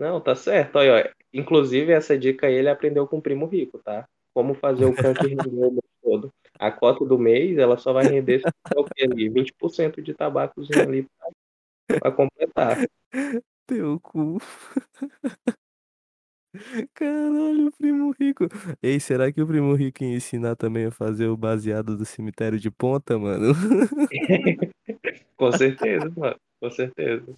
Não, tá certo. Olha, ó, inclusive, essa dica aí ele aprendeu com o primo rico, tá? Como fazer o câncer render o mês todo. A cota do mês, ela só vai render o que ali? 20% de tabacozinho ali pra, pra completar. Teu cu. Caralho, primo rico. Ei, será que o primo rico ia ensinar também a fazer o baseado do cemitério de ponta, mano? Com certeza, mano. Com certeza.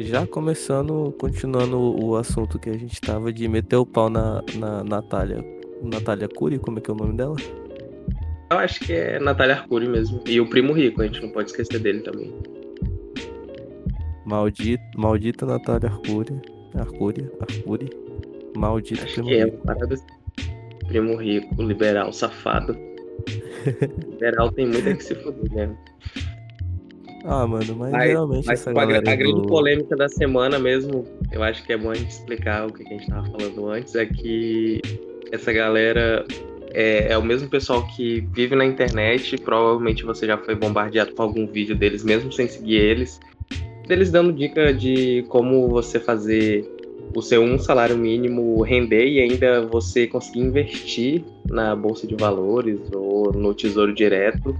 Já começando, continuando o assunto que a gente tava de meter o pau na, na Natália. Natália Cury, como é que é o nome dela? Eu acho que é Natália Arcuri mesmo. E o primo rico, a gente não pode esquecer dele também. Maldita, maldita Natália Arcuri. Arcuri, Arcuri. Maldito Acho primo que é rico. uma parada assim. Primo rico, liberal, safado. liberal tem muito é que se fuder, né? Ah, mano, mas, Mas, geralmente mas essa a, a grande do... polêmica da semana mesmo, eu acho que é bom a gente explicar o que a gente tava falando antes, é que essa galera é, é o mesmo pessoal que vive na internet, provavelmente você já foi bombardeado com algum vídeo deles, mesmo sem seguir eles, deles dando dica de como você fazer o seu um salário mínimo render e ainda você conseguir investir na bolsa de valores ou no tesouro direto.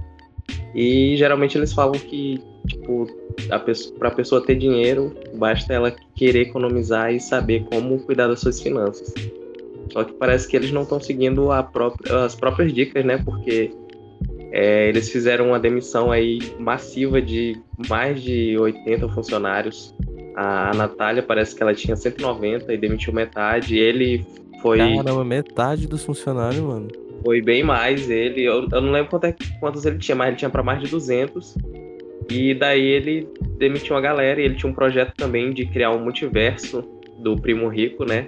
E geralmente eles falam que, tipo, a pessoa, pessoa ter dinheiro, basta ela querer economizar e saber como cuidar das suas finanças. Só que parece que eles não estão seguindo própria- as próprias dicas, né? Porque é, eles fizeram uma demissão aí massiva de mais de 80 funcionários. A, a Natália parece que ela tinha 190 e demitiu metade. Ele foi, Caramba, metade dos funcionários, mano. Foi bem mais. Ele, eu, eu não lembro quanto é- quantos ele tinha, mas ele tinha para mais de 200. E daí ele demitiu a galera e ele tinha um projeto também de criar um multiverso do Primo Rico, né?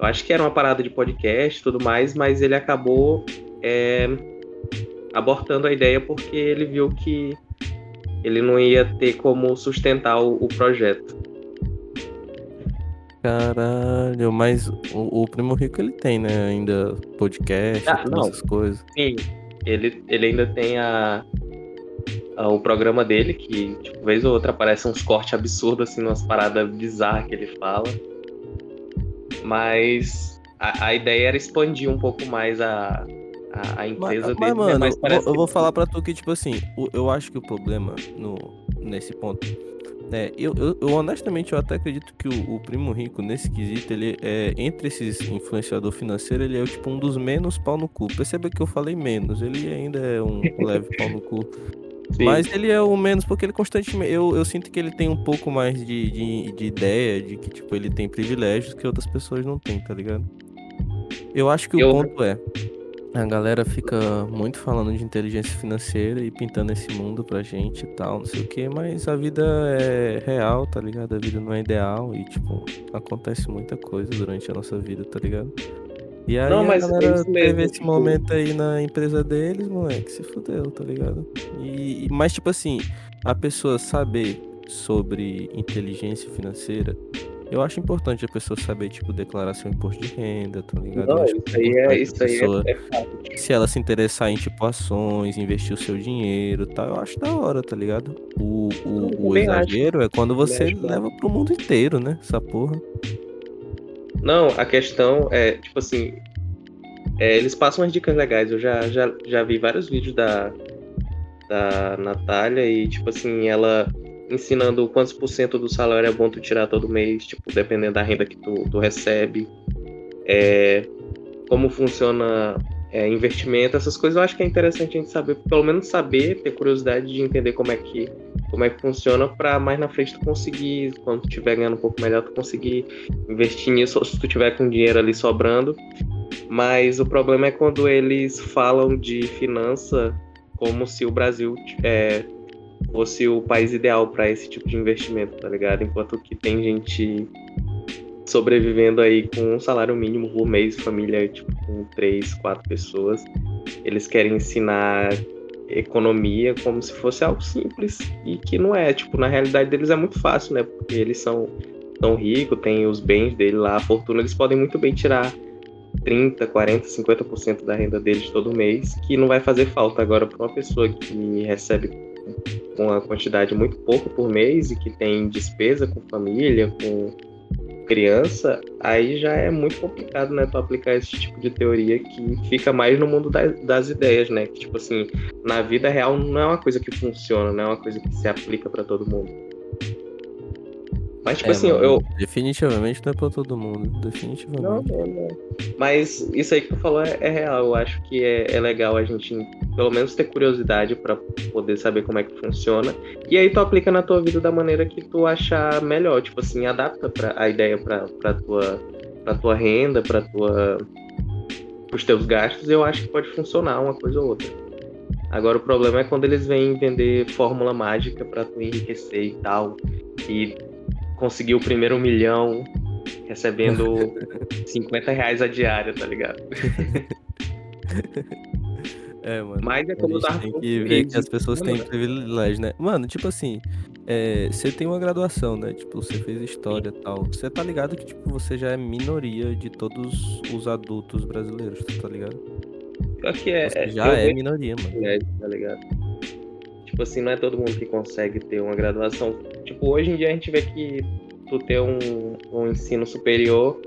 Eu acho que era uma parada de podcast e tudo mais, mas ele acabou é, abortando a ideia porque ele viu que ele não ia ter como sustentar o, o projeto. Caralho, mas o, o Primo Rico ele tem, né? Ainda podcast, Ah, todas não. essas coisas. Sim, ele, ele ainda tem a, a- o programa dele, que tipo, vez ou outra aparece uns cortes absurdos, assim, umas paradas bizarras que ele fala. Mas a, a ideia era expandir um pouco mais a, a, a empresa Mas, mas, dele, né? mano, Mas eu parece vou- eu vou que- falar pra tu que, tipo assim, o- eu acho que o problema no, nesse ponto. É, eu, eu, eu, honestamente eu até acredito que o, o Primo Rico, nesse quesito, ele é. Entre esses influenciador financeiro, ele é tipo um dos menos pau no cu. Perceba que eu falei menos, ele ainda é um leve pau no cu. Sim. Mas ele é o menos porque ele constantemente. Eu, eu sinto que ele tem um pouco mais de, de, de ideia, de que, tipo, ele tem privilégios que outras pessoas não têm, tá ligado? Eu acho que o Eu- ponto é. A galera fica muito falando de inteligência financeira e pintando esse mundo pra gente e tal, não sei o que, mas a vida é real, tá ligado? A vida não é ideal e, tipo, acontece muita coisa durante a nossa vida, tá ligado? E aí Não, mas a é galera mesmo, teve esse tipo- momento aí na empresa deles, moleque, se fudeu, tá ligado? E, mas, tipo assim, a pessoa saber sobre inteligência financeira, eu acho importante a pessoa saber, tipo, declarar seu imposto de renda, tá ligado? Não, acho isso aí é, isso aí pessoa- é, é fato. se ela se interessar em tipo ações, investir o seu dinheiro e tal, eu acho da hora, tá ligado? O, o, o também acho. exagero é quando você acho leva pro mundo inteiro, né? Essa porra. Não, a questão é, tipo assim, é, eles passam umas dicas legais. Eu já, já, já vi vários vídeos da, da Natália e, tipo assim, ela ensinando quantos por cento do salário é bom tu tirar todo mês, tipo, dependendo da renda que tu, tu recebe. É, como funciona é, investimento, essas coisas eu acho que é interessante a gente saber, pelo menos saber, ter curiosidade de entender como é que como é que funciona para mais na frente tu conseguir, quando tu estiver ganhando um pouco melhor, tu conseguir investir nisso, ou se tu tiver com dinheiro ali sobrando. Mas o problema é quando eles falam de finança como se o Brasil é, fosse o país ideal para esse tipo de investimento, tá ligado? Enquanto que tem gente sobrevivendo aí com um salário mínimo por mês, família tipo com três, quatro pessoas. Eles querem ensinar economia como se fosse algo simples e que não é. Tipo, na realidade deles é muito fácil, né? Porque eles são tão ricos, têm os bens dele lá, a fortuna, eles podem muito bem tirar 30, 40, 50% da renda deles todo mês, que não vai fazer falta agora para uma pessoa que recebe uma quantidade muito pouco por mês e que tem despesa com família, com criança, aí já é muito complicado, né, tu aplicar esse tipo de teoria que fica mais no mundo das, das ideias, né? Que, tipo assim, na vida real não é uma coisa que funciona, não é uma coisa que se aplica para todo mundo. Mas, tipo é, assim, mano, eu. Definitivamente não é pra todo mundo. Definitivamente. Não, não, não. Mas isso aí que tu falou é, é real. Eu acho que é, é, legal a gente, pelo menos, ter curiosidade para poder saber como é que funciona. E aí tu aplica na tua vida da maneira que tu achar melhor. Tipo assim, adapta pra, a ideia pra, pra, tua, pra tua renda, pra tua. os teus gastos. Eu acho que pode funcionar uma coisa ou outra. Agora o problema é quando eles vêm vender fórmula mágica para tu enriquecer e tal. E conseguiu o primeiro milhão recebendo 50 reais a diária, tá ligado? É, mano. Mas é como a gente tem que ver que as pessoas têm privilégio, né? Mano, tipo assim, é, você tem uma graduação, né? Tipo, você fez história e tal. Você tá ligado que, tipo, você já é minoria de todos os adultos brasileiros, tá ligado? Pior que é. Você já é minoria, mano. É, tá ligado? Tipo assim, não é todo mundo que consegue ter uma graduação. Tipo, hoje em dia a gente vê que tu ter um, um ensino superior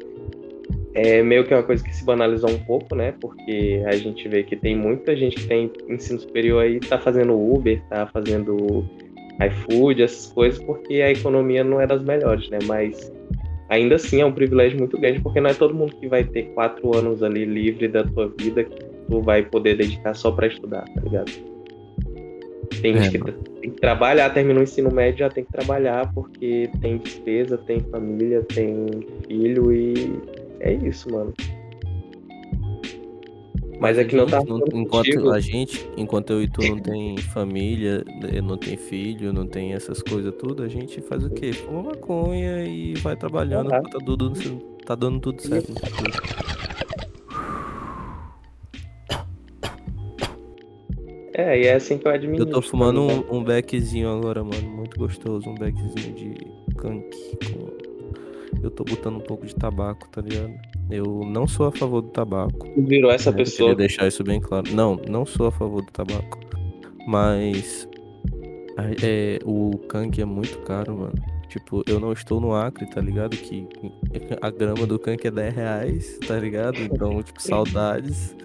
é meio que uma coisa que se banalizou um pouco, né? Porque a gente vê que tem muita gente que tem ensino superior aí, tá fazendo Uber, tá fazendo iFood, essas coisas, porque a economia não é das melhores, né? Mas ainda assim é um privilégio muito grande, porque não é todo mundo que vai ter quatro anos ali livre da tua vida que tu vai poder dedicar só para estudar, tá ligado? Tem é, gente que tem que trabalhar, terminou o ensino médio, já tem que trabalhar porque tem despesa, tem família, tem filho e é isso, mano. Mas é que não tá. Não, enquanto contigo. a gente, enquanto eu e tu não tem família, não tem filho, não tem essas coisas tudo, a gente faz o quê? Fuma maconha e vai trabalhando, ah, tá. Tá, tá dando tudo certo. É, e é assim que eu administro. Eu tô fumando um, um beckzinho agora, mano. Muito gostoso. Um beckzinho de kank. Com... Eu tô botando um pouco de tabaco, tá ligado? Eu não sou a favor do tabaco. Virou essa eu pessoa. Queria deixar isso bem claro. Não, não sou a favor do tabaco. Mas. É, o kank é muito caro, mano. Tipo, eu não estou no Acre, tá ligado? Que a grama do kank é 10 reais, tá ligado? Então, tipo, saudades.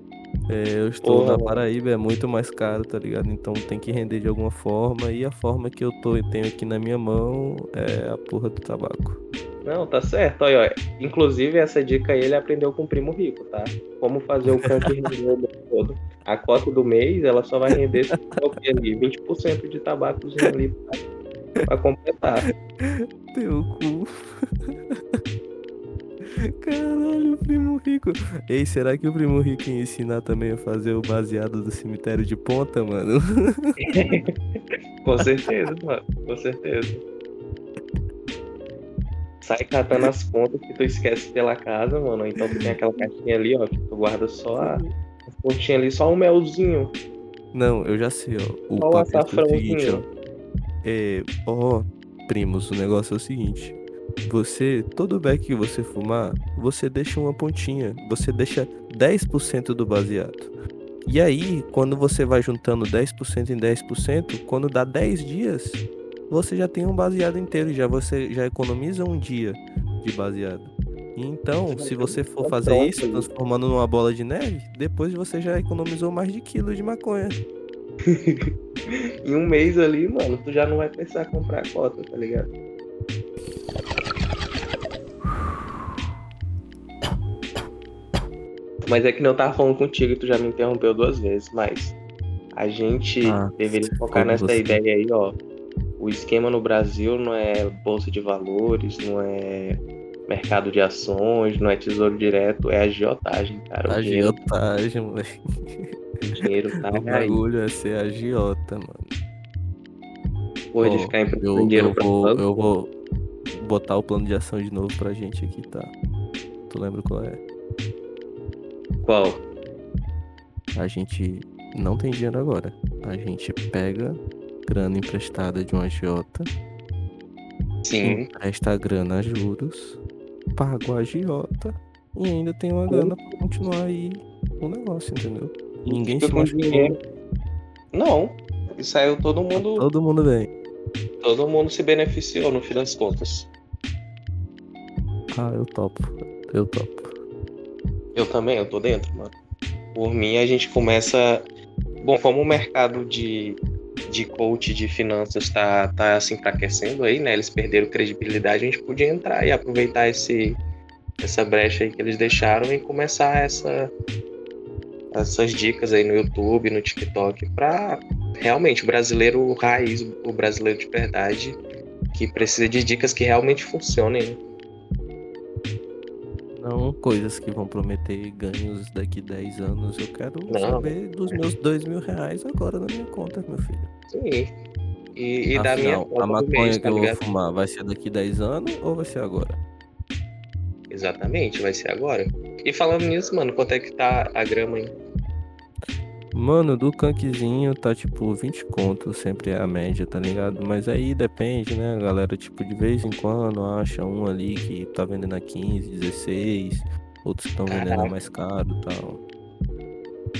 É, eu estou Porra, na Paraíba, é muito mais caro, tá ligado? Então tem que render de alguma forma. E a forma que eu tô tenho aqui na minha mão é a porra do tabaco. Não, tá certo. Olha, olha. Inclusive, essa dica aí ele aprendeu com o primo rico, tá? Como fazer o canto render todo. A cota do mês, ela só vai render se ali, 20% de tabacozinho ali pra, pra completar. Teu cu. Caralho, o primo rico. Ei, será que o primo rico ia ensinar também a fazer o baseado do cemitério de ponta, mano? Com certeza, mano. Com certeza. Sai catando as pontas que tu esquece pela casa, mano. Então tu tem aquela caixinha ali, ó, que tu guarda só a, a pontinha ali, só um melzinho. Não, eu já sei, ó. O só o é açafrãozinho. ó. É, ó, primos, o negócio é o seguinte. Você, todo beck que você fumar, você deixa uma pontinha, você deixa 10% do baseado. E aí, quando você vai juntando 10% em 10%, quando dá 10 dias, você já tem um baseado inteiro, já você já economiza um dia de baseado. Então, se você for fazer isso, transformando numa bola de neve, depois você já economizou mais de quilo de maconha. em um mês ali, mano, tu já não vai precisar comprar cota, tá ligado? Mas é que não tava falando contigo, tu já me interrompeu duas vezes, mas a gente ah, deveria focar nessa você. ideia aí, ó. O esquema no Brasil não é bolsa de valores, não é mercado de ações, não é tesouro direto, é agiotagem, cara. Agiotagem, moleque. O dinheiro tá O bagulho é ser agiota, mano. Pô, de Ó, ficar emprestando dinheiro eu pra vou, banco. eu vou botar o plano de ação de novo pra gente aqui, tá? Tu lembra qual é? Qual? A gente não tem dinheiro agora. A gente pega grana emprestada de um agiota, Sim. empresta a grana a juros, paga o agiota e ainda tem uma grana pra continuar aí o negócio, entendeu? E ninguém Fica se machucou. Não. E saiu todo mundo. Todo mundo bem. Todo mundo se beneficiou no fim das contas. Ah, eu topo. Eu topo. Eu também, eu tô dentro, mano. Por mim, a gente começa. Bom, como o mercado de, de coach de finanças tá, tá se enfraquecendo aí, né? Eles perderam credibilidade, a gente podia entrar e aproveitar esse, essa brecha aí que eles deixaram e começar essa, essas dicas aí no YouTube, no TikTok, pra realmente o brasileiro raiz, o brasileiro de verdade, que precisa de dicas que realmente funcionem. Não coisas que vão prometer ganhos daqui 10 anos. Eu quero Não. saber dos meus 2 mil reais agora na minha conta, meu filho. Sim. E, e da minha Afinal, conta a maconha mês, que tá eu vou ligado? fumar vai ser daqui 10 anos ou vai ser agora? Exatamente, vai ser agora. E falando nisso, mano, quanto é que tá a grama aí? Mano, do cankzinho tá tipo 20 contos, sempre é a média, tá ligado? Mas aí depende, né? A galera, tipo, de vez em quando acha um ali que tá vendendo a 15, 16, outros que estão vendendo a mais caro e tal.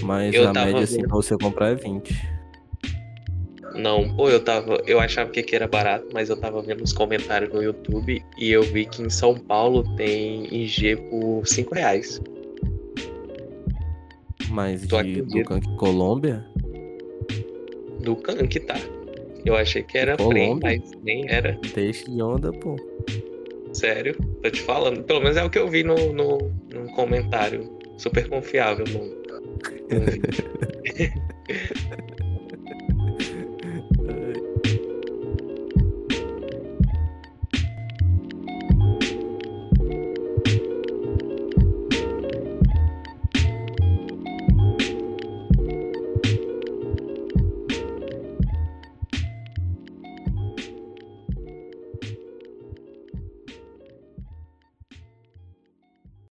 Mas Eu a média, assim, vendo. pra você comprar é 20. Não, pô, eu tava. Eu achava que aqui era barato, mas eu tava vendo os comentários no YouTube e eu vi que em São Paulo tem IG por 5 reais. Mas Tu de, do Kank Colômbia, Do Kank, tá? Eu achei que era Colômbia? mas nem era. deixa de onda, pô. Sério, tô te falando. Pelo menos é o que eu vi no, no, no comentário. Super confiável no, no vídeo.